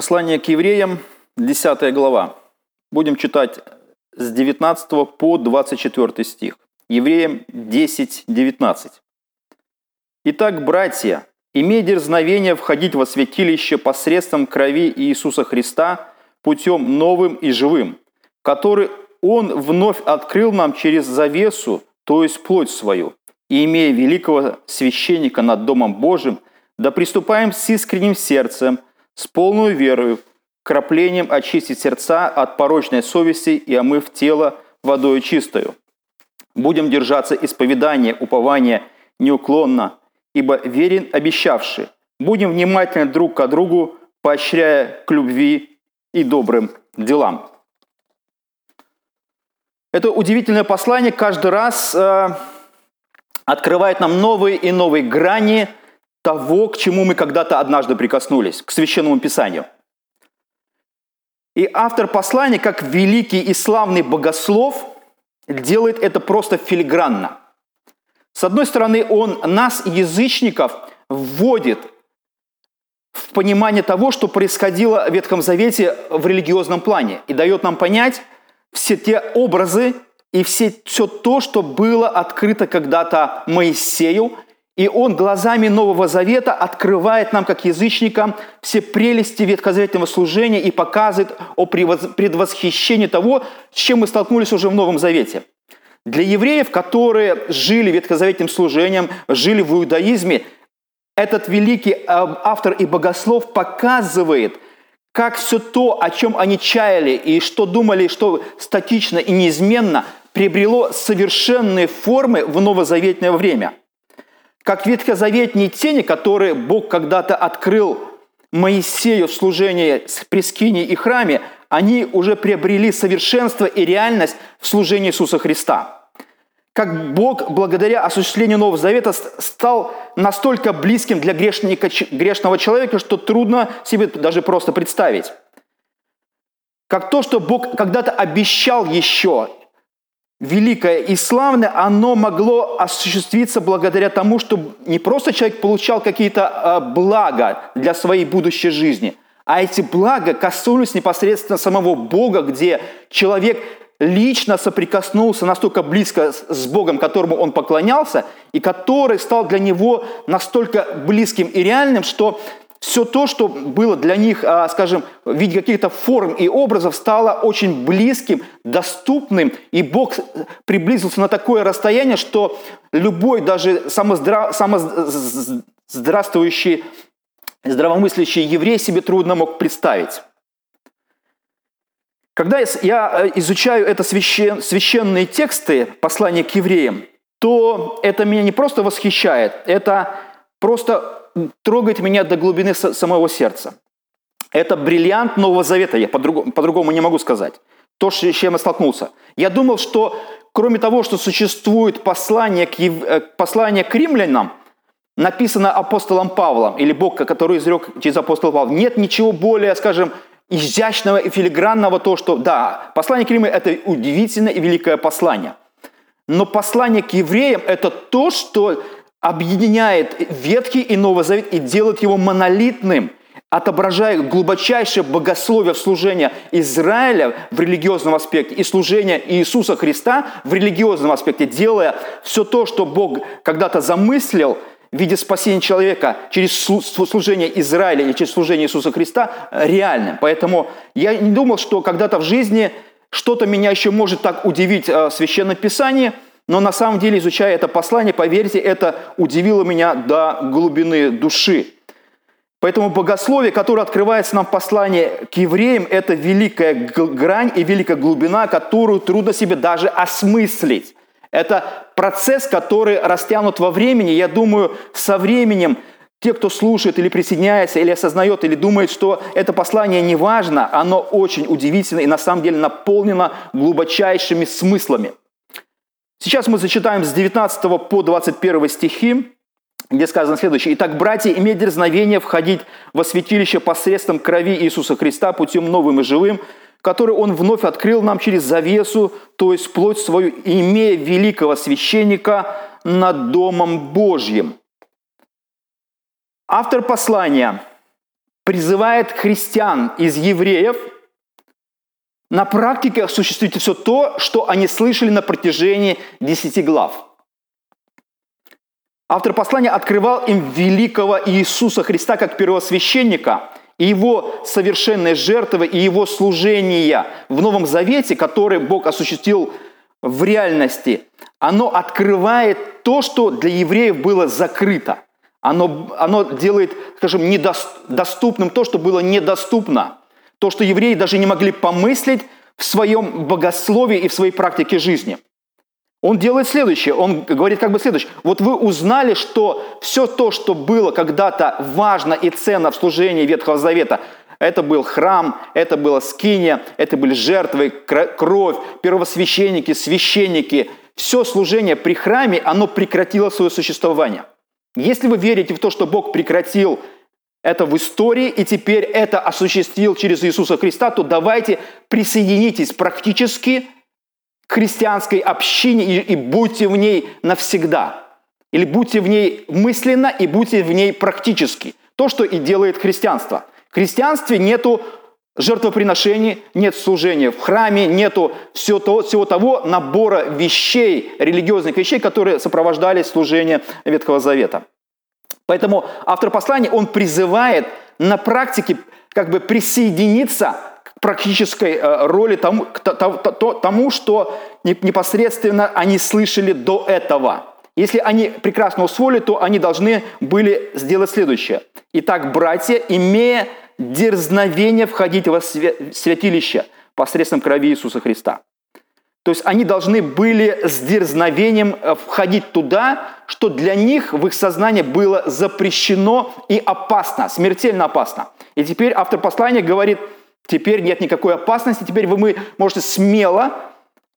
Послание к евреям, 10 глава. Будем читать с 19 по 24 стих. Евреям 10, 19. Итак, братья, имей дерзновение входить во святилище посредством крови Иисуса Христа путем новым и живым, который Он вновь открыл нам через завесу, то есть плоть свою, и имея великого священника над Домом Божьим, да приступаем с искренним сердцем – с полной верою, краплением очистить сердца от порочной совести и омыв тело водой чистою. Будем держаться исповедания, упования неуклонно, ибо верен обещавший. Будем внимательны друг к другу, поощряя к любви и добрым делам. Это удивительное послание каждый раз э, открывает нам новые и новые грани – того, к чему мы когда-то однажды прикоснулись, к священному писанию. И автор послания, как великий и славный богослов, делает это просто филигранно. С одной стороны, он нас, язычников, вводит в понимание того, что происходило в Ветхом Завете в религиозном плане, и дает нам понять все те образы и все, все то, что было открыто когда-то Моисею и он глазами Нового Завета открывает нам, как язычникам, все прелести ветхозаветного служения и показывает о предвосхищении того, с чем мы столкнулись уже в Новом Завете. Для евреев, которые жили ветхозаветным служением, жили в иудаизме, этот великий э, автор и богослов показывает, как все то, о чем они чаяли и что думали, что статично и неизменно, приобрело совершенные формы в новозаветное время – как ветхозаветные тени, которые Бог когда-то открыл Моисею в служении с прескиней и храме, они уже приобрели совершенство и реальность в служении Иисуса Христа. Как Бог, благодаря осуществлению Нового Завета, стал настолько близким для грешника, грешного человека, что трудно себе даже просто представить. Как то, что Бог когда-то обещал еще великое и славное, оно могло осуществиться благодаря тому, что не просто человек получал какие-то а, блага для своей будущей жизни, а эти блага коснулись непосредственно самого Бога, где человек лично соприкоснулся настолько близко с Богом, которому он поклонялся, и который стал для него настолько близким и реальным, что все то, что было для них, а, скажем, в виде каких-то форм и образов, стало очень близким, доступным, и Бог приблизился на такое расстояние, что любой даже самоздра... самоздравствующий, здравомыслящий еврей себе трудно мог представить. Когда я э, изучаю это священ... священные тексты, послания к евреям, то это меня не просто восхищает, это просто трогает меня до глубины самого сердца. Это бриллиант Нового Завета, я по-другому, не могу сказать. То, с чем я столкнулся. Я думал, что кроме того, что существует послание к. Э, послание к римлянам, написано апостолом Павлом, или Бог, который изрек через апостола Павла, нет ничего более, скажем, изящного и филигранного, то, что, да, послание к римлянам – это удивительное и великое послание. Но послание к евреям – это то, что объединяет Ветхий и Новый Завет и делает его монолитным, отображая глубочайшее богословие в служении Израиля в религиозном аспекте и служение Иисуса Христа в религиозном аспекте, делая все то, что Бог когда-то замыслил в виде спасения человека через служение Израиля и через служение Иисуса Христа реальным. Поэтому я не думал, что когда-то в жизни что-то меня еще может так удивить э, в Священном Писании – но на самом деле, изучая это послание, поверьте, это удивило меня до глубины души. Поэтому богословие, которое открывается нам в послании к евреям, это великая грань и великая глубина, которую трудно себе даже осмыслить. Это процесс, который растянут во времени. Я думаю, со временем те, кто слушает или присоединяется, или осознает, или думает, что это послание не важно, оно очень удивительно и на самом деле наполнено глубочайшими смыслами. Сейчас мы зачитаем с 19 по 21 стихи, где сказано следующее. «Итак, братья, имей дерзновение входить во святилище посредством крови Иисуса Христа путем новым и живым, который Он вновь открыл нам через завесу, то есть плоть свою, имея великого священника над Домом Божьим». Автор послания призывает христиан из евреев на практике осуществить все то, что они слышали на протяжении десяти глав. Автор послания открывал им великого Иисуса Христа как первосвященника и его совершенной жертвы и его служения в Новом Завете, который Бог осуществил в реальности, оно открывает то, что для евреев было закрыто. Оно, оно делает, скажем, недоступным то, что было недоступно. То, что евреи даже не могли помыслить в своем богословии и в своей практике жизни. Он делает следующее, он говорит как бы следующее. Вот вы узнали, что все то, что было когда-то важно и ценно в служении Ветхого Завета, это был храм, это была скиния, это были жертвы, кровь, первосвященники, священники. Все служение при храме, оно прекратило свое существование. Если вы верите в то, что Бог прекратил это в истории и теперь это осуществил через Иисуса Христа, то давайте присоединитесь практически к христианской общине и, и будьте в ней навсегда. Или будьте в ней мысленно и будьте в ней практически. То, что и делает христианство. В христианстве нету жертвоприношений, нет служения в храме, нету всего того, всего того набора вещей, религиозных вещей, которые сопровождали служение Ветхого Завета. Поэтому автор послания, он призывает на практике как бы присоединиться к практической э, роли тому, к тому, что непосредственно они слышали до этого. Если они прекрасно усвоили, то они должны были сделать следующее. Итак, братья, имея дерзновение входить во святилище посредством крови Иисуса Христа. То есть они должны были с дерзновением э, входить туда, что для них в их сознании было запрещено и опасно, смертельно опасно. И теперь автор послания говорит, теперь нет никакой опасности, теперь вы можете смело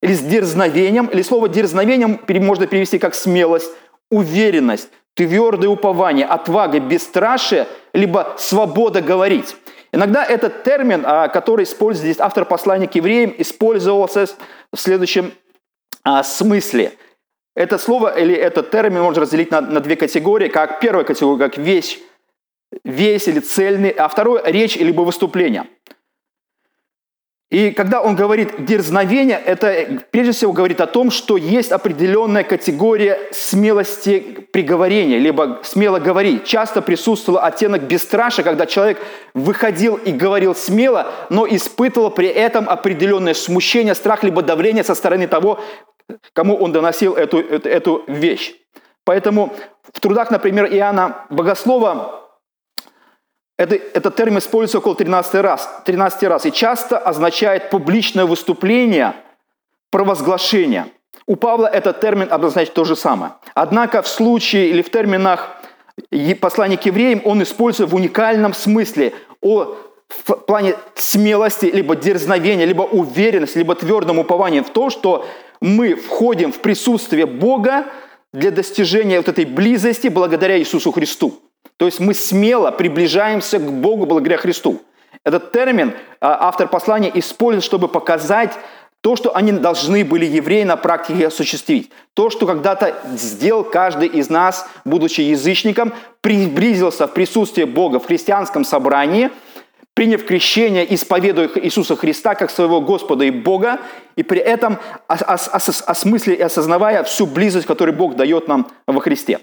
или с дерзновением, или слово дерзновением можно перевести как смелость, уверенность, твердое упование, отвага, бесстрашие, либо свобода говорить. Иногда этот термин, а, который использует здесь автор послания к евреям, использовался в следующем а, смысле. Это слово или этот термин можно разделить на, на две категории. Как первая категория, как вещь, весь или цельный, а второе – речь либо выступление – и когда он говорит дерзновение, это прежде всего говорит о том, что есть определенная категория смелости приговорения, либо смело говорить. Часто присутствовал оттенок бесстрашия, когда человек выходил и говорил смело, но испытывал при этом определенное смущение, страх, либо давление со стороны того, кому он доносил эту, эту, эту вещь. Поэтому в трудах, например, Иоанна Богослова это, этот термин используется около 13 раз, 13 раз и часто означает публичное выступление, провозглашение. У Павла этот термин обозначает то же самое. Однако в случае или в терминах послания к евреям он используется в уникальном смысле о в плане смелости, либо дерзновения, либо уверенности, либо твердом уповании в то, что мы входим в присутствие Бога для достижения вот этой близости благодаря Иисусу Христу. То есть мы смело приближаемся к Богу благодаря Христу. Этот термин а, автор послания использует, чтобы показать то, что они должны были евреи на практике осуществить. То, что когда-то сделал каждый из нас, будучи язычником, приблизился в присутствие Бога в христианском собрании, приняв крещение, исповедуя Иисуса Христа как своего Господа и Бога, и при этом осмыслив и осознавая всю близость, которую Бог дает нам во Христе.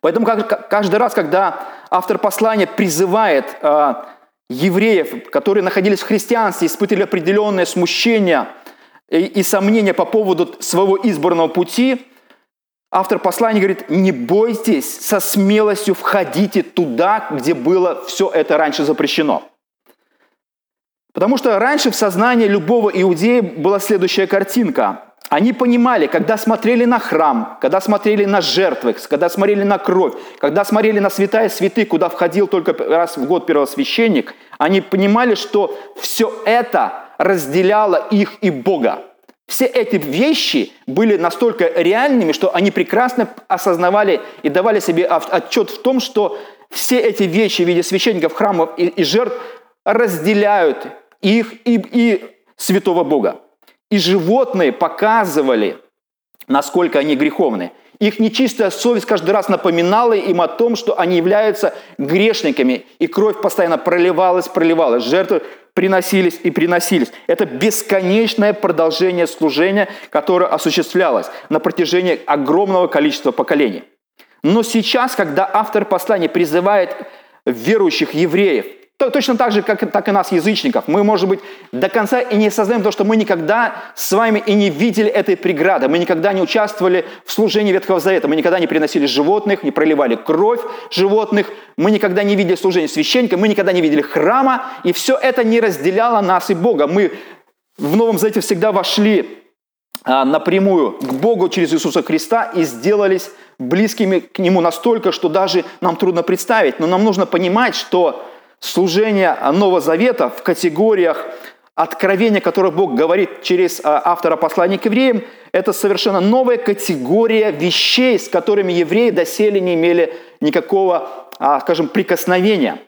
Поэтому каждый раз, когда автор послания призывает э, евреев, которые находились в христианстве, испытывали определенное смущение и сомнения по поводу своего избранного пути, автор послания говорит, не бойтесь, со смелостью входите туда, где было все это раньше запрещено. Потому что раньше в сознании любого иудея была следующая картинка. Они понимали, когда смотрели на храм, когда смотрели на жертвы, когда смотрели на кровь, когда смотрели на святая святы, куда входил только раз в год первосвященник, они понимали, что все это разделяло их и Бога. Все эти вещи были настолько реальными, что они прекрасно осознавали и давали себе отчет в том, что все эти вещи в виде священников, храмов и, жертв разделяют их и, и святого Бога. И животные показывали, насколько они греховны. Их нечистая совесть каждый раз напоминала им о том, что они являются грешниками, и кровь постоянно проливалась, проливалась, жертвы приносились и приносились. Это бесконечное продолжение служения, которое осуществлялось на протяжении огромного количества поколений. Но сейчас, когда автор послания призывает верующих евреев Точно так же, как, так и нас, язычников. Мы, может быть, до конца и не осознаем то, что мы никогда с вами и не видели этой преграды. Мы никогда не участвовали в служении Ветхого Завета. Мы никогда не приносили животных, не проливали кровь животных. Мы никогда не видели служения священника. Мы никогда не видели храма. И все это не разделяло нас и Бога. Мы в Новом Завете всегда вошли а, напрямую к Богу через Иисуса Христа и сделались близкими к Нему настолько, что даже нам трудно представить. Но нам нужно понимать, что служение Нового Завета в категориях откровения, которое Бог говорит через а, автора послания к евреям, это совершенно новая категория вещей, с которыми евреи доселе не имели никакого, а, скажем, прикосновения.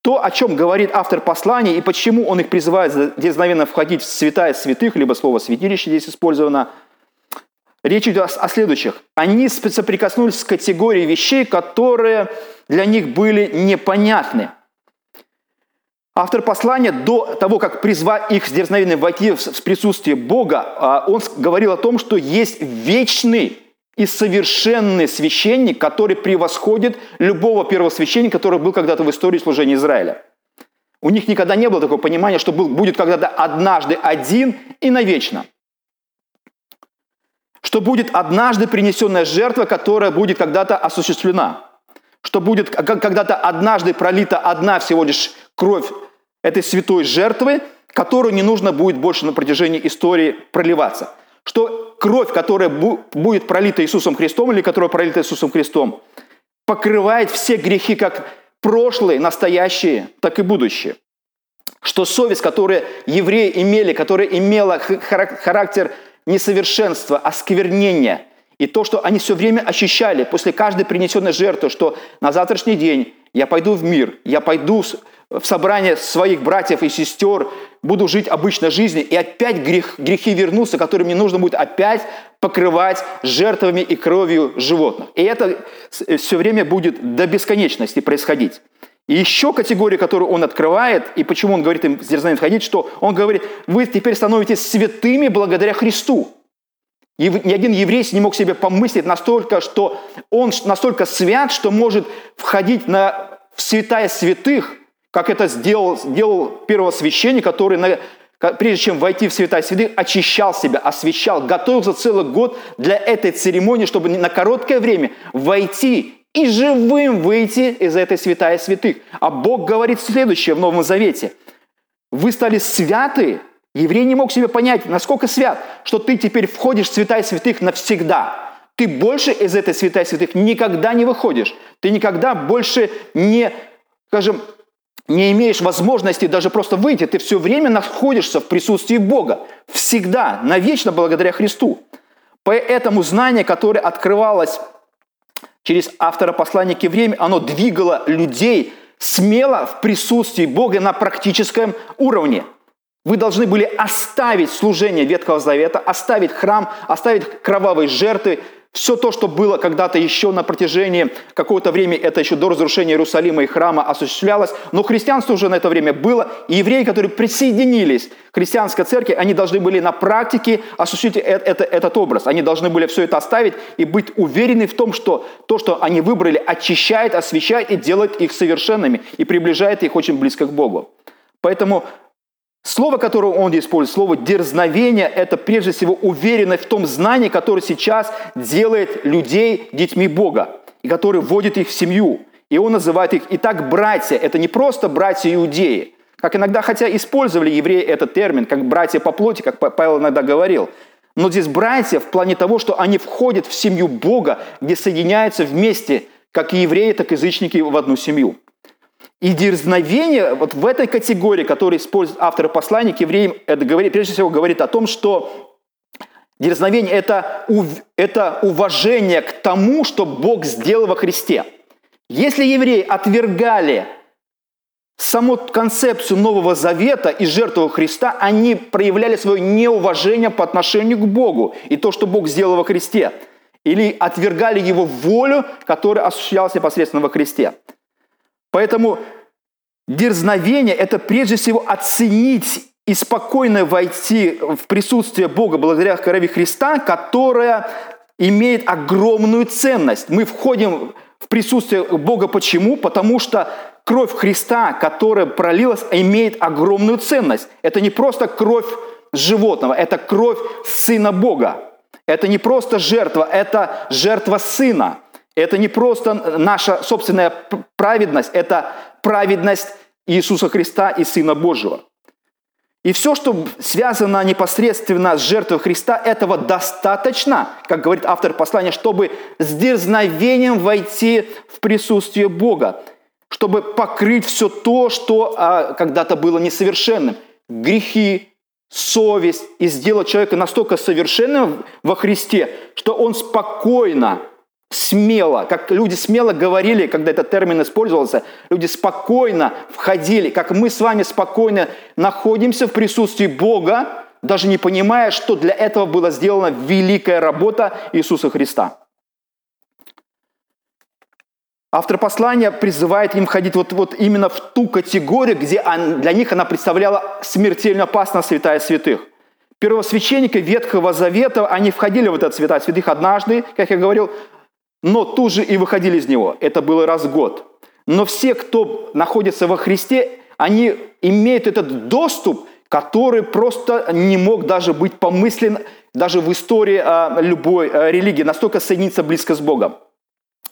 То, о чем говорит автор послания и почему он их призывает дерзновенно входить в святая святых, либо слово «святилище» здесь использовано, речь идет о следующих. Они соприкоснулись с категорией вещей, которые для них были непонятны – Автор послания до того, как призвать их с дерзновением войти в присутствие Бога, а, он говорил о том, что есть вечный и совершенный священник, который превосходит любого первосвященника, который был когда-то в истории служения Израиля. У них никогда не было такого понимания, что был, будет когда-то однажды один и навечно. Что будет однажды принесенная жертва, которая будет когда-то осуществлена. Что будет когда-то однажды пролита одна всего лишь кровь этой святой жертвы, которую не нужно будет больше на протяжении истории проливаться. Что кровь, которая будет пролита Иисусом Христом или которая пролита Иисусом Христом, покрывает все грехи как прошлые, настоящие, так и будущие. Что совесть, которую евреи имели, которая имела характер несовершенства, осквернения, и то, что они все время ощущали после каждой принесенной жертвы, что на завтрашний день я пойду в мир, я пойду в собрание своих братьев и сестер, буду жить обычной жизнью, и опять грех, грехи вернутся, которые мне нужно будет опять покрывать жертвами и кровью животных. И это все время будет до бесконечности происходить. И еще категория, которую он открывает, и почему он говорит им с дерзанием ходить, что он говорит, вы теперь становитесь святыми благодаря Христу. И ни один еврей не мог себе помыслить настолько, что он настолько свят, что может входить на, в святая святых – как это сделал, сделал первосвященник, который, на, прежде чем войти в святая святых, очищал себя, освящал, готовился целый год для этой церемонии, чтобы на короткое время войти и живым выйти из этой святая святых. А Бог говорит следующее в Новом Завете. Вы стали святы, еврей не мог себе понять, насколько свят, что ты теперь входишь в святая святых навсегда. Ты больше из этой святая святых никогда не выходишь. Ты никогда больше не, скажем, не имеешь возможности даже просто выйти, ты все время находишься в присутствии Бога. Всегда, навечно благодаря Христу. Поэтому знание, которое открывалось через автора послания к евреям, оно двигало людей смело в присутствии Бога на практическом уровне. Вы должны были оставить служение Ветхого Завета, оставить храм, оставить кровавые жертвы, все то, что было когда-то еще на протяжении какого-то времени, это еще до разрушения Иерусалима и храма осуществлялось, но христианство уже на это время было, и евреи, которые присоединились к христианской церкви, они должны были на практике осуществить это, это, этот образ. Они должны были все это оставить и быть уверены в том, что то, что они выбрали, очищает, освещает и делает их совершенными, и приближает их очень близко к Богу. Поэтому Слово, которое он использует, слово «дерзновение» – это прежде всего уверенность в том знании, которое сейчас делает людей детьми Бога, и который вводит их в семью. И он называет их «Итак, братья». Это не просто братья-иудеи, как иногда, хотя использовали евреи этот термин, как братья по плоти, как Павел иногда говорил. Но здесь братья в плане того, что они входят в семью Бога, где соединяются вместе, как и евреи, так и язычники в одну семью. И дерзновение вот в этой категории, которую использует автор послания к евреям, это говорит, прежде всего говорит о том, что дерзновение это, – это уважение к тому, что Бог сделал во Христе. Если евреи отвергали саму концепцию Нового Завета и жертву Христа, они проявляли свое неуважение по отношению к Богу и то, что Бог сделал во Христе. или отвергали его волю, которая осуществлялась непосредственно во Христе. Поэтому дерзновение – это прежде всего оценить и спокойно войти в присутствие Бога благодаря крови Христа, которая имеет огромную ценность. Мы входим в присутствие Бога почему? Потому что кровь Христа, которая пролилась, имеет огромную ценность. Это не просто кровь животного, это кровь Сына Бога. Это не просто жертва, это жертва Сына. Это не просто наша собственная праведность, это праведность Иисуса Христа и Сына Божьего. И все, что связано непосредственно с жертвой Христа, этого достаточно, как говорит автор послания, чтобы с дерзновением войти в присутствие Бога, чтобы покрыть все то, что а, когда-то было несовершенным. Грехи, совесть, и сделать человека настолько совершенным во Христе, что он спокойно смело, как люди смело говорили, когда этот термин использовался, люди спокойно входили, как мы с вами спокойно находимся в присутствии Бога, даже не понимая, что для этого была сделана великая работа Иисуса Христа. Автор послания призывает им входить вот, вот именно в ту категорию, где для них она представляла смертельно опасно святая святых. Первосвященники Ветхого Завета, они входили в этот святая святых однажды, как я говорил, но тут же и выходили из него. Это было раз в год. Но все, кто находится во Христе, они имеют этот доступ, который просто не мог даже быть помыслен даже в истории а, любой а, религии, настолько соединиться близко с Богом.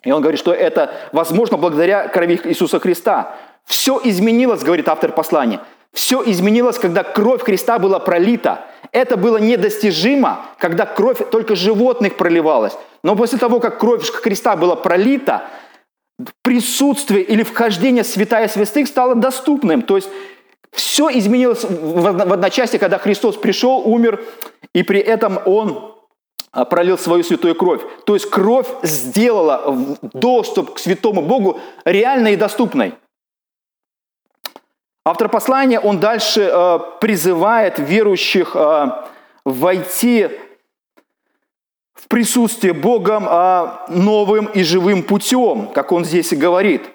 И он говорит, что это возможно благодаря крови Иисуса Христа. Все изменилось, говорит автор послания. Все изменилось, когда кровь Христа была пролита. Это было недостижимо, когда кровь только животных проливалась. Но после того, как кровь Христа была пролита, присутствие или вхождение святая святых стало доступным. То есть все изменилось в одночасье, когда Христос пришел, умер, и при этом Он а, пролил свою святую кровь. То есть кровь сделала доступ к святому Богу реальной и доступной. Автор послания, он дальше э, призывает верующих э, войти в присутствие Богом э, новым и живым путем, как он здесь и говорит.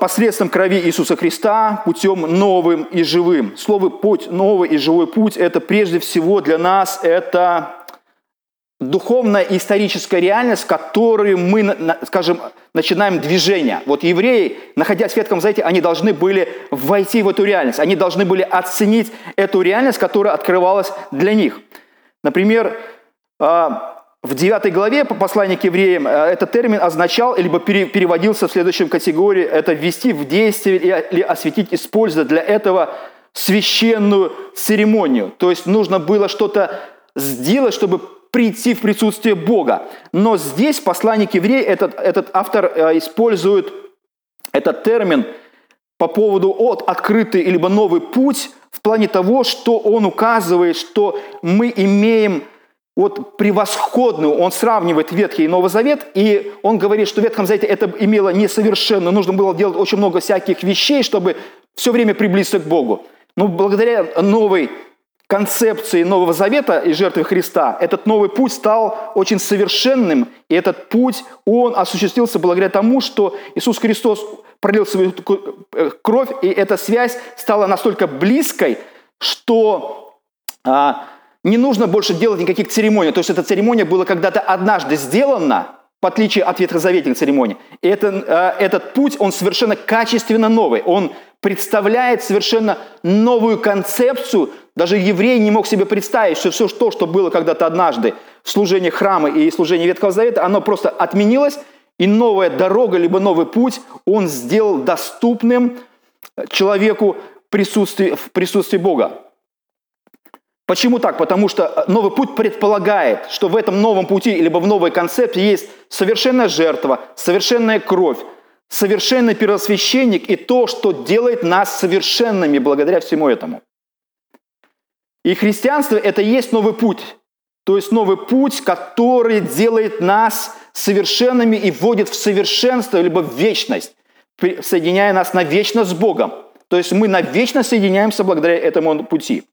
Посредством крови Иисуса Христа, путем новым и живым. Слово «путь», новый и живой путь – это прежде всего для нас это духовная и историческая реальность, в которой мы, скажем, начинаем движение. Вот евреи, находясь в Ветхом Завете, они должны были войти в эту реальность. Они должны были оценить эту реальность, которая открывалась для них. Например, а, в 9 главе по посланию к евреям а, этот термин означал, либо переводился в следующем категории, это ввести в действие или осветить, используя для этого священную церемонию. То есть нужно было что-то сделать, чтобы прийти в присутствие Бога. Но здесь посланник еврей, этот, этот автор э, использует этот термин по поводу от открытый либо новый путь в плане того, что он указывает, что мы имеем вот превосходную, он сравнивает Ветхий и Новый Завет, и он говорит, что в Ветхом Завете это имело несовершенно, нужно было делать очень много всяких вещей, чтобы все время приблизиться к Богу. Но благодаря новой концепции Нового Завета и жертвы Христа, этот новый путь стал очень совершенным, и этот путь, он осуществился благодаря тому, что Иисус Христос пролил свою э, кровь, и эта связь стала настолько близкой, что а, не нужно больше делать никаких церемоний. То есть эта церемония была когда-то однажды сделана, в отличие от ветхозаветных церемоний. И это, а, этот путь, он совершенно качественно новый. Он представляет совершенно новую концепцию. Даже еврей не мог себе представить, что все то, что было когда-то однажды в служении храма и служении Ветхого Завета, оно просто отменилось, и новая дорога, либо новый путь он сделал доступным человеку в присутствии, Бога. Почему так? Потому что новый путь предполагает, что в этом новом пути, либо в новой концепции есть совершенная жертва, совершенная кровь, совершенный первосвященник и то, что делает нас совершенными благодаря всему этому. И христианство – это и есть новый путь. То есть новый путь, который делает нас совершенными и вводит в совершенство, либо в вечность, соединяя нас навечно с Богом. То есть мы навечно соединяемся благодаря этому пути.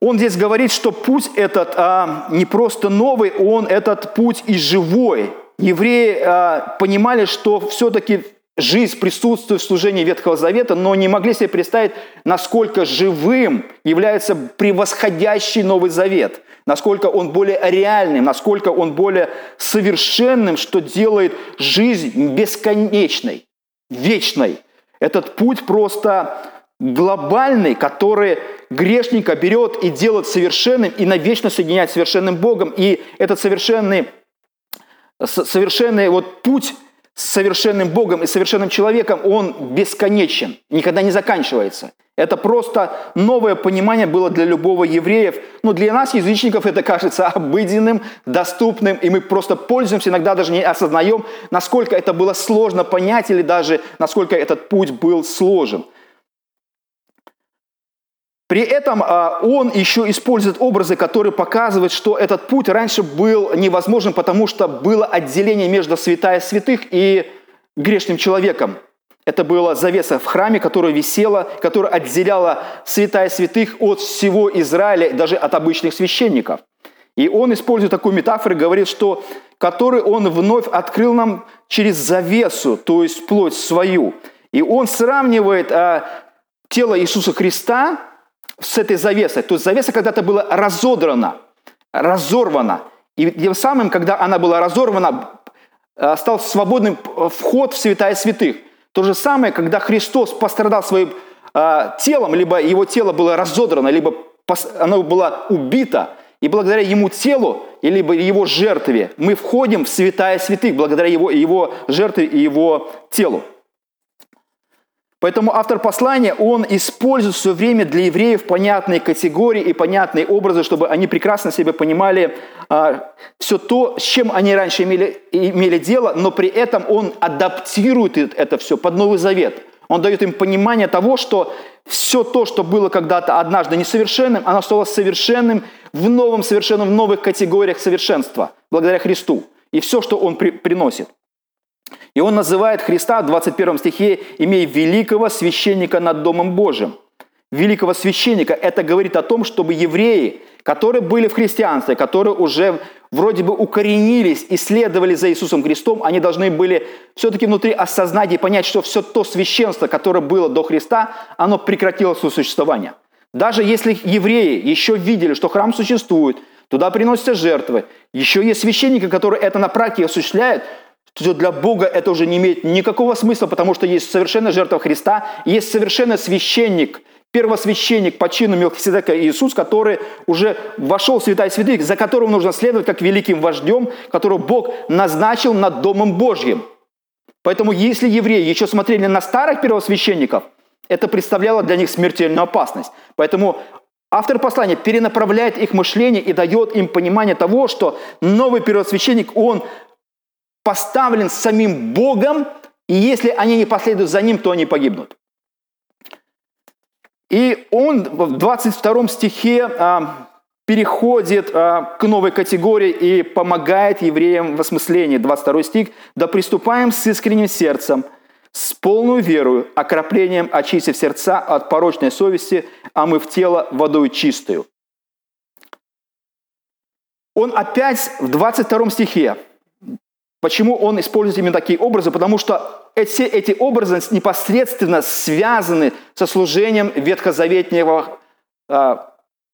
Он здесь говорит, что путь этот а, не просто новый, он этот путь и живой. Евреи а, понимали, что все-таки жизнь присутствует в служении Ветхого Завета, но не могли себе представить, насколько живым является превосходящий Новый Завет, насколько он более реальным, насколько он более совершенным, что делает жизнь бесконечной, вечной. Этот путь просто глобальный, который грешника берет и делает совершенным, и навечно соединяет с совершенным Богом. И этот совершенный, совершенный вот путь с совершенным Богом и совершенным человеком, он бесконечен, никогда не заканчивается. Это просто новое понимание было для любого евреев. Но для нас, язычников, это кажется обыденным, доступным, и мы просто пользуемся, иногда даже не осознаем, насколько это было сложно понять или даже насколько этот путь был сложен. При этом а, он еще использует образы, которые показывают, что этот путь раньше был невозможен, потому что было отделение между святая святых и грешным человеком. Это была завеса в храме, которая висела, которая отделяла святая святых от всего Израиля, даже от обычных священников. И он использует такую метафору, говорит, что который он вновь открыл нам через завесу, то есть плоть свою. И он сравнивает а, тело Иисуса Христа с этой завесой. То есть завеса когда-то была разодрана, разорвана. И тем самым, когда она была разорвана, э, стал свободным вход в святая святых. То же самое, когда Христос пострадал своим э, телом, либо его тело было разодрано, либо оно было убито, и благодаря ему телу, либо его жертве, мы входим в святая святых, благодаря его, его жертве и его телу. Поэтому автор послания, он использует все время для евреев понятные категории и понятные образы, чтобы они прекрасно себе понимали а, все то, с чем они раньше имели, имели дело, но при этом он адаптирует это все под Новый Завет. Он дает им понимание того, что все то, что было когда-то однажды несовершенным, оно стало совершенным в новом совершенном, в новых категориях совершенства, благодаря Христу. И все, что Он при, приносит. И он называет Христа в 21 стихе, имея великого священника над Домом Божьим. Великого священника. Это говорит о том, чтобы евреи, которые были в христианстве, которые уже вроде бы укоренились и следовали за Иисусом Христом, они должны были все-таки внутри осознать и понять, что все то священство, которое было до Христа, оно прекратило свое существование. Даже если евреи еще видели, что храм существует, туда приносятся жертвы, еще есть священники, которые это на практике осуществляют, то для Бога это уже не имеет никакого смысла, потому что есть совершенная жертва Христа, есть совершенный священник, первосвященник по чину Мелхиседека Иисус, который уже вошел в святая святых, за которым нужно следовать как великим вождем, которого Бог назначил над Домом Божьим. Поэтому если евреи еще смотрели на старых первосвященников, это представляло для них смертельную опасность. Поэтому автор послания перенаправляет их мышление и дает им понимание того, что новый первосвященник, он поставлен самим Богом, и если они не последуют за ним, то они погибнут. И он в 22 стихе а, переходит а, к новой категории и помогает евреям в осмыслении. 22 стих. «Да приступаем с искренним сердцем, с полной верою, окроплением очистив сердца от порочной совести, а мы в тело водой чистую». Он опять в 22 стихе Почему он использует именно такие образы? Потому что все эти образы непосредственно связаны со служением ветхозаветнего э,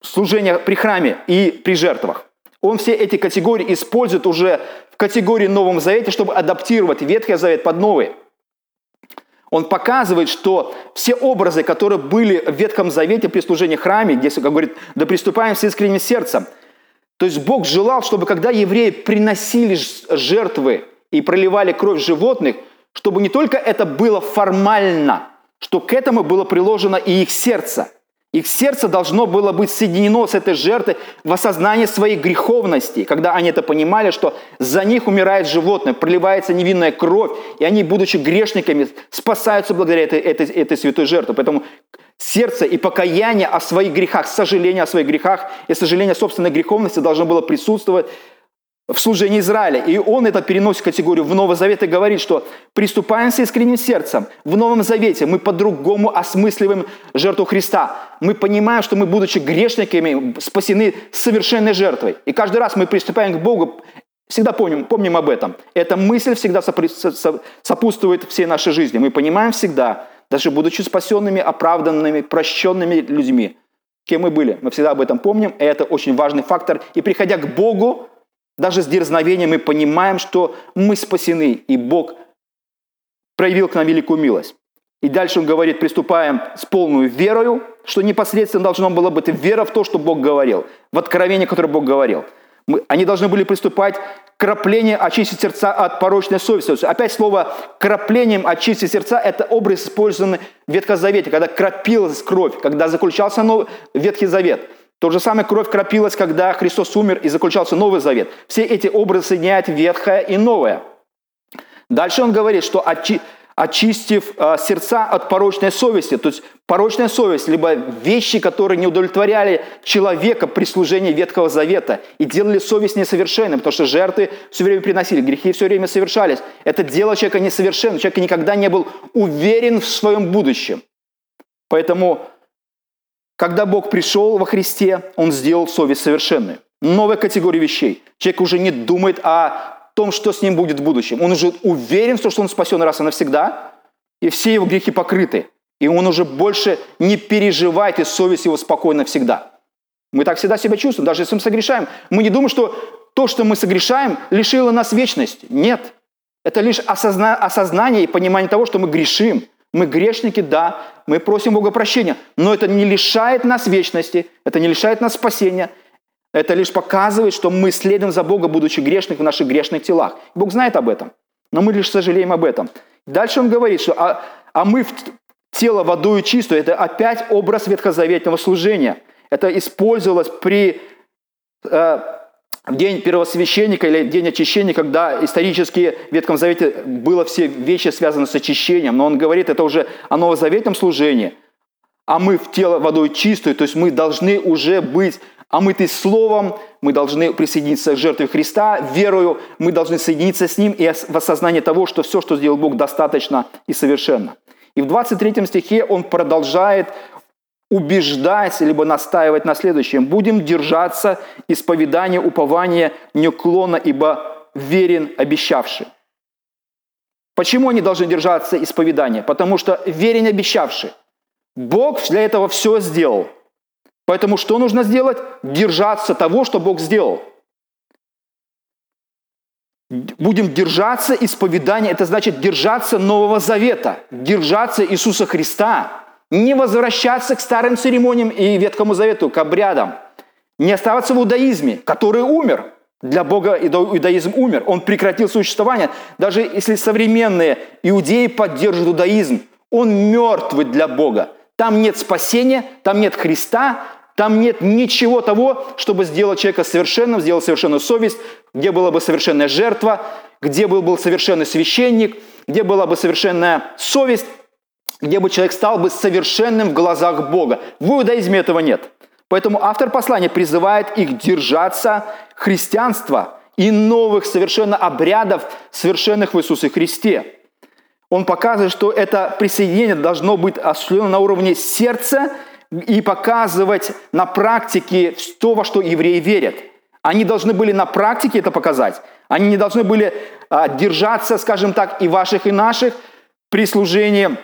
служения при храме и при жертвах. Он все эти категории использует уже в категории Новом Завете, чтобы адаптировать Ветхий Завет под Новый. Он показывает, что все образы, которые были в Ветхом Завете при служении храме, где, как говорит, да приступаем с искренним сердцем – то есть Бог желал, чтобы когда евреи приносили жертвы и проливали кровь животных, чтобы не только это было формально, что к этому было приложено и их сердце. Их сердце должно было быть соединено с этой жертвой в осознании своей греховности, когда они это понимали, что за них умирает животное, проливается невинная кровь, и они, будучи грешниками, спасаются благодаря этой, этой, этой святой жертве. Поэтому сердце и покаяние о своих грехах, сожаление о своих грехах и сожаление о собственной греховности должно было присутствовать в служении Израиля. И он это переносит в категорию в Новый Завет и говорит, что приступаем с искренним сердцем. В Новом Завете мы по-другому осмысливаем жертву Христа. Мы понимаем, что мы, будучи грешниками, спасены совершенной жертвой. И каждый раз мы приступаем к Богу, всегда помним, помним об этом. Эта мысль всегда сопутствует всей нашей жизни. Мы понимаем всегда, даже будучи спасенными, оправданными, прощенными людьми, кем мы были. Мы всегда об этом помним, и это очень важный фактор. И приходя к Богу, даже с дерзновением мы понимаем, что мы спасены, и Бог проявил к нам великую милость. И дальше он говорит, приступаем с полной верою, что непосредственно должно было быть вера в то, что Бог говорил, в откровение, которое Бог говорил. Мы, они должны были приступать краплению очистить сердца от порочной совести. Опять слово «краплением очистить сердца» – это образ, использованный в Ветхом Завете, когда крапилась кровь, когда заключался новый Ветхий Завет – то же самое кровь крапилась, когда Христос умер и заключался Новый Завет. Все эти образы соединяют ветхое и новое. Дальше он говорит, что очи, очистив э, сердца от порочной совести, то есть порочная совесть, либо вещи, которые не удовлетворяли человека при служении Ветхого Завета и делали совесть несовершенной, потому что жертвы все время приносили, грехи все время совершались. Это дело человека несовершенным, человек никогда не был уверен в своем будущем. Поэтому когда Бог пришел во Христе, Он сделал совесть совершенной. Новая категория вещей. Человек уже не думает о том, что с ним будет в будущем. Он уже уверен в том, что он спасен раз и навсегда, и все его грехи покрыты. И он уже больше не переживает, и совесть его спокойна всегда. Мы так всегда себя чувствуем, даже если мы согрешаем. Мы не думаем, что то, что мы согрешаем, лишило нас вечности. Нет. Это лишь осозна- осознание и понимание того, что мы грешим – мы грешники, да, мы просим Бога прощения, но это не лишает нас вечности, это не лишает нас спасения, это лишь показывает, что мы следуем за Бога, будучи грешных в наших грешных телах. Бог знает об этом, но мы лишь сожалеем об этом. Дальше он говорит, что а, а мы в тело водою чистую, это опять образ ветхозаветного служения. Это использовалось при э, день первосвященника или день очищения, когда исторически в Ветхом Завете было все вещи связаны с очищением, но он говорит, это уже о новозаветном служении, а мы в тело водой чистую, то есть мы должны уже быть омыты Словом, мы должны присоединиться к жертве Христа, верою, мы должны соединиться с Ним и в осознании того, что все, что сделал Бог, достаточно и совершенно. И в 23 стихе он продолжает убеждать, либо настаивать на следующем. Будем держаться исповедания, упования неуклонно, ибо верен обещавший. Почему они должны держаться исповедания? Потому что верен обещавший. Бог для этого все сделал. Поэтому что нужно сделать? Держаться того, что Бог сделал. Будем держаться исповедания, это значит держаться Нового Завета, держаться Иисуса Христа – не возвращаться к старым церемониям и Ветхому Завету, к обрядам, не оставаться в иудаизме, который умер. Для Бога иудаизм умер, он прекратил существование. Даже если современные иудеи поддерживают иудаизм, он мертвый для Бога. Там нет спасения, там нет Христа, там нет ничего того, чтобы сделать человека совершенным, сделать совершенную совесть, где была бы совершенная жертва, где был бы совершенный священник, где была бы совершенная совесть где бы человек стал бы совершенным в глазах Бога. В иудаизме этого нет. Поэтому автор послания призывает их держаться христианства и новых совершенно обрядов, совершенных в Иисусе Христе. Он показывает, что это присоединение должно быть осуществлено на уровне сердца и показывать на практике то, во что евреи верят. Они должны были на практике это показать. Они не должны были а, держаться, скажем так, и ваших, и наших при служении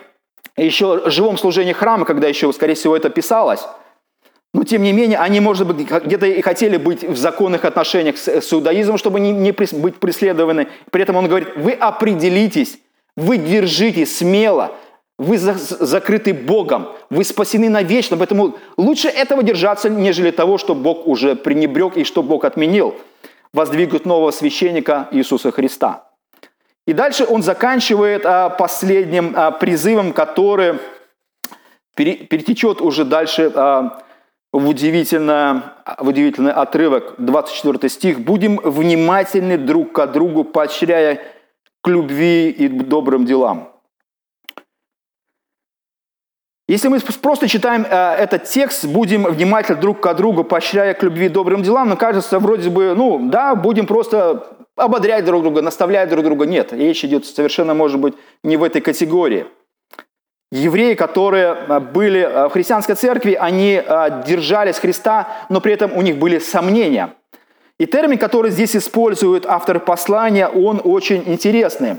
еще живом служении храма, когда еще, скорее всего, это писалось. Но, тем не менее, они, может быть, где-то и хотели быть в законных отношениях с, с иудаизмом, чтобы не, не быть преследованы. При этом он говорит, вы определитесь, вы держитесь смело, вы за, закрыты Богом, вы спасены навечно, поэтому лучше этого держаться, нежели того, что Бог уже пренебрег и что Бог отменил. Воздвигнут нового священника Иисуса Христа. И дальше он заканчивает а, последним а, призывом, который перетечет уже дальше а, в, в удивительный отрывок, 24 стих. «Будем внимательны друг к другу, поощряя к любви и добрым делам». Если мы просто читаем э, этот текст, будем внимательны друг к другу, поощряя к любви и добрым делам, но кажется, вроде бы, ну, да, будем просто ободрять друг друга, наставлять друг друга. Нет, речь идет совершенно, может быть, не в этой категории. Евреи, которые э, были э, в христианской церкви, они э, держались Христа, но при этом у них были сомнения. И термин, который здесь использует автор послания, он очень интересный.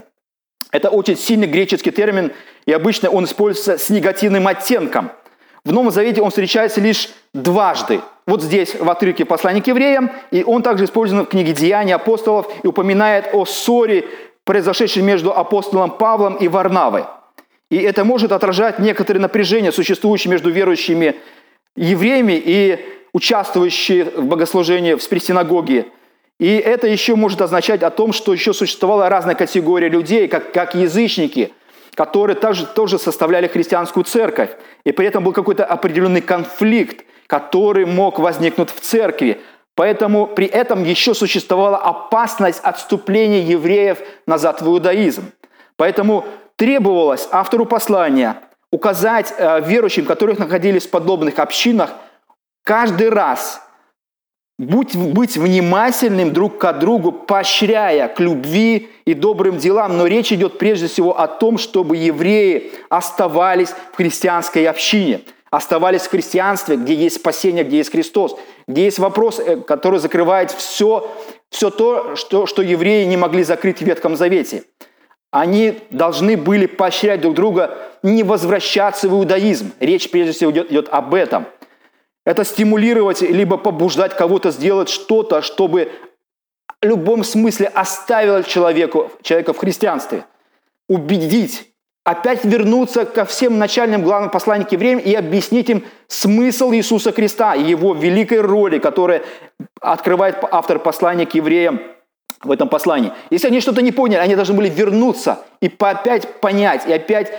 Это очень сильный греческий термин, и обычно он используется с негативным оттенком. В Новом Завете он встречается лишь дважды. Вот здесь, в отрывке послания к евреям, и он также использован в книге «Деяния апостолов» и упоминает о ссоре, произошедшей между апостолом Павлом и Варнавой. И это может отражать некоторые напряжения, существующие между верующими евреями и участвующие в богослужении в синагоге. И это еще может означать о том, что еще существовала разная категория людей, как, как язычники, которые также, тоже составляли христианскую церковь. И при этом был какой-то определенный конфликт, который мог возникнуть в церкви. Поэтому при этом еще существовала опасность отступления евреев назад в иудаизм. Поэтому требовалось автору послания указать э, верующим, которые находились в подобных общинах, каждый раз будь, быть внимательным друг к другу, поощряя к любви и добрым делам. Но речь идет прежде всего о том, чтобы евреи оставались в христианской общине, оставались в христианстве, где есть спасение, где есть Христос, где есть вопрос, э, который закрывает все, все то, что, что евреи не могли закрыть в Ветхом Завете – они должны были поощрять друг друга не возвращаться в иудаизм. Речь прежде всего идет, идет об этом. Это стимулировать, либо побуждать кого-то сделать что-то, чтобы в любом смысле оставило человеку, человека в христианстве. Убедить, опять вернуться ко всем начальным главным посланиям к евреям и объяснить им смысл Иисуса Христа и его великой роли, которая открывает автор послания к евреям – в этом послании. Если они что-то не поняли, они должны были вернуться и опять понять, и опять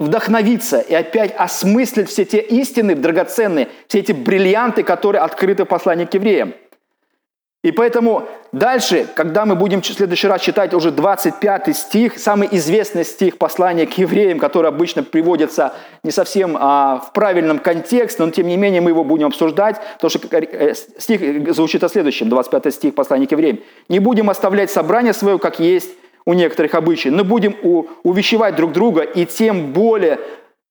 вдохновиться, и опять осмыслить все те истины драгоценные, все эти бриллианты, которые открыты в послании к евреям. И поэтому дальше, когда мы будем в следующий раз читать уже 25 стих, самый известный стих послания к евреям, который обычно приводится не совсем а, в правильном контексте, но тем не менее мы его будем обсуждать, потому что э, стих звучит о следующем, 25 стих послания к евреям. «Не будем оставлять собрание свое, как есть у некоторых обычаев, но будем увещевать друг друга, и тем более,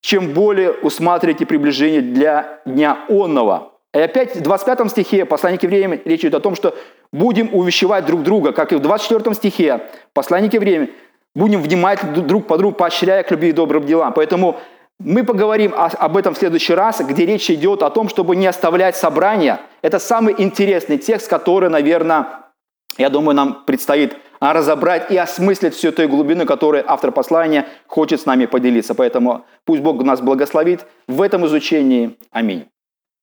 чем более усматривайте приближение для дня онного». И опять в 25 стихе послание к евреям речь идет о том, что будем увещевать друг друга, как и в 24 стихе послание к евреям, будем внимательны друг по другу, поощряя к любви и добрым делам. Поэтому мы поговорим об этом в следующий раз, где речь идет о том, чтобы не оставлять собрания. Это самый интересный текст, который, наверное, я думаю, нам предстоит разобрать и осмыслить всю той глубину, которую автор послания хочет с нами поделиться. Поэтому пусть Бог нас благословит в этом изучении. Аминь.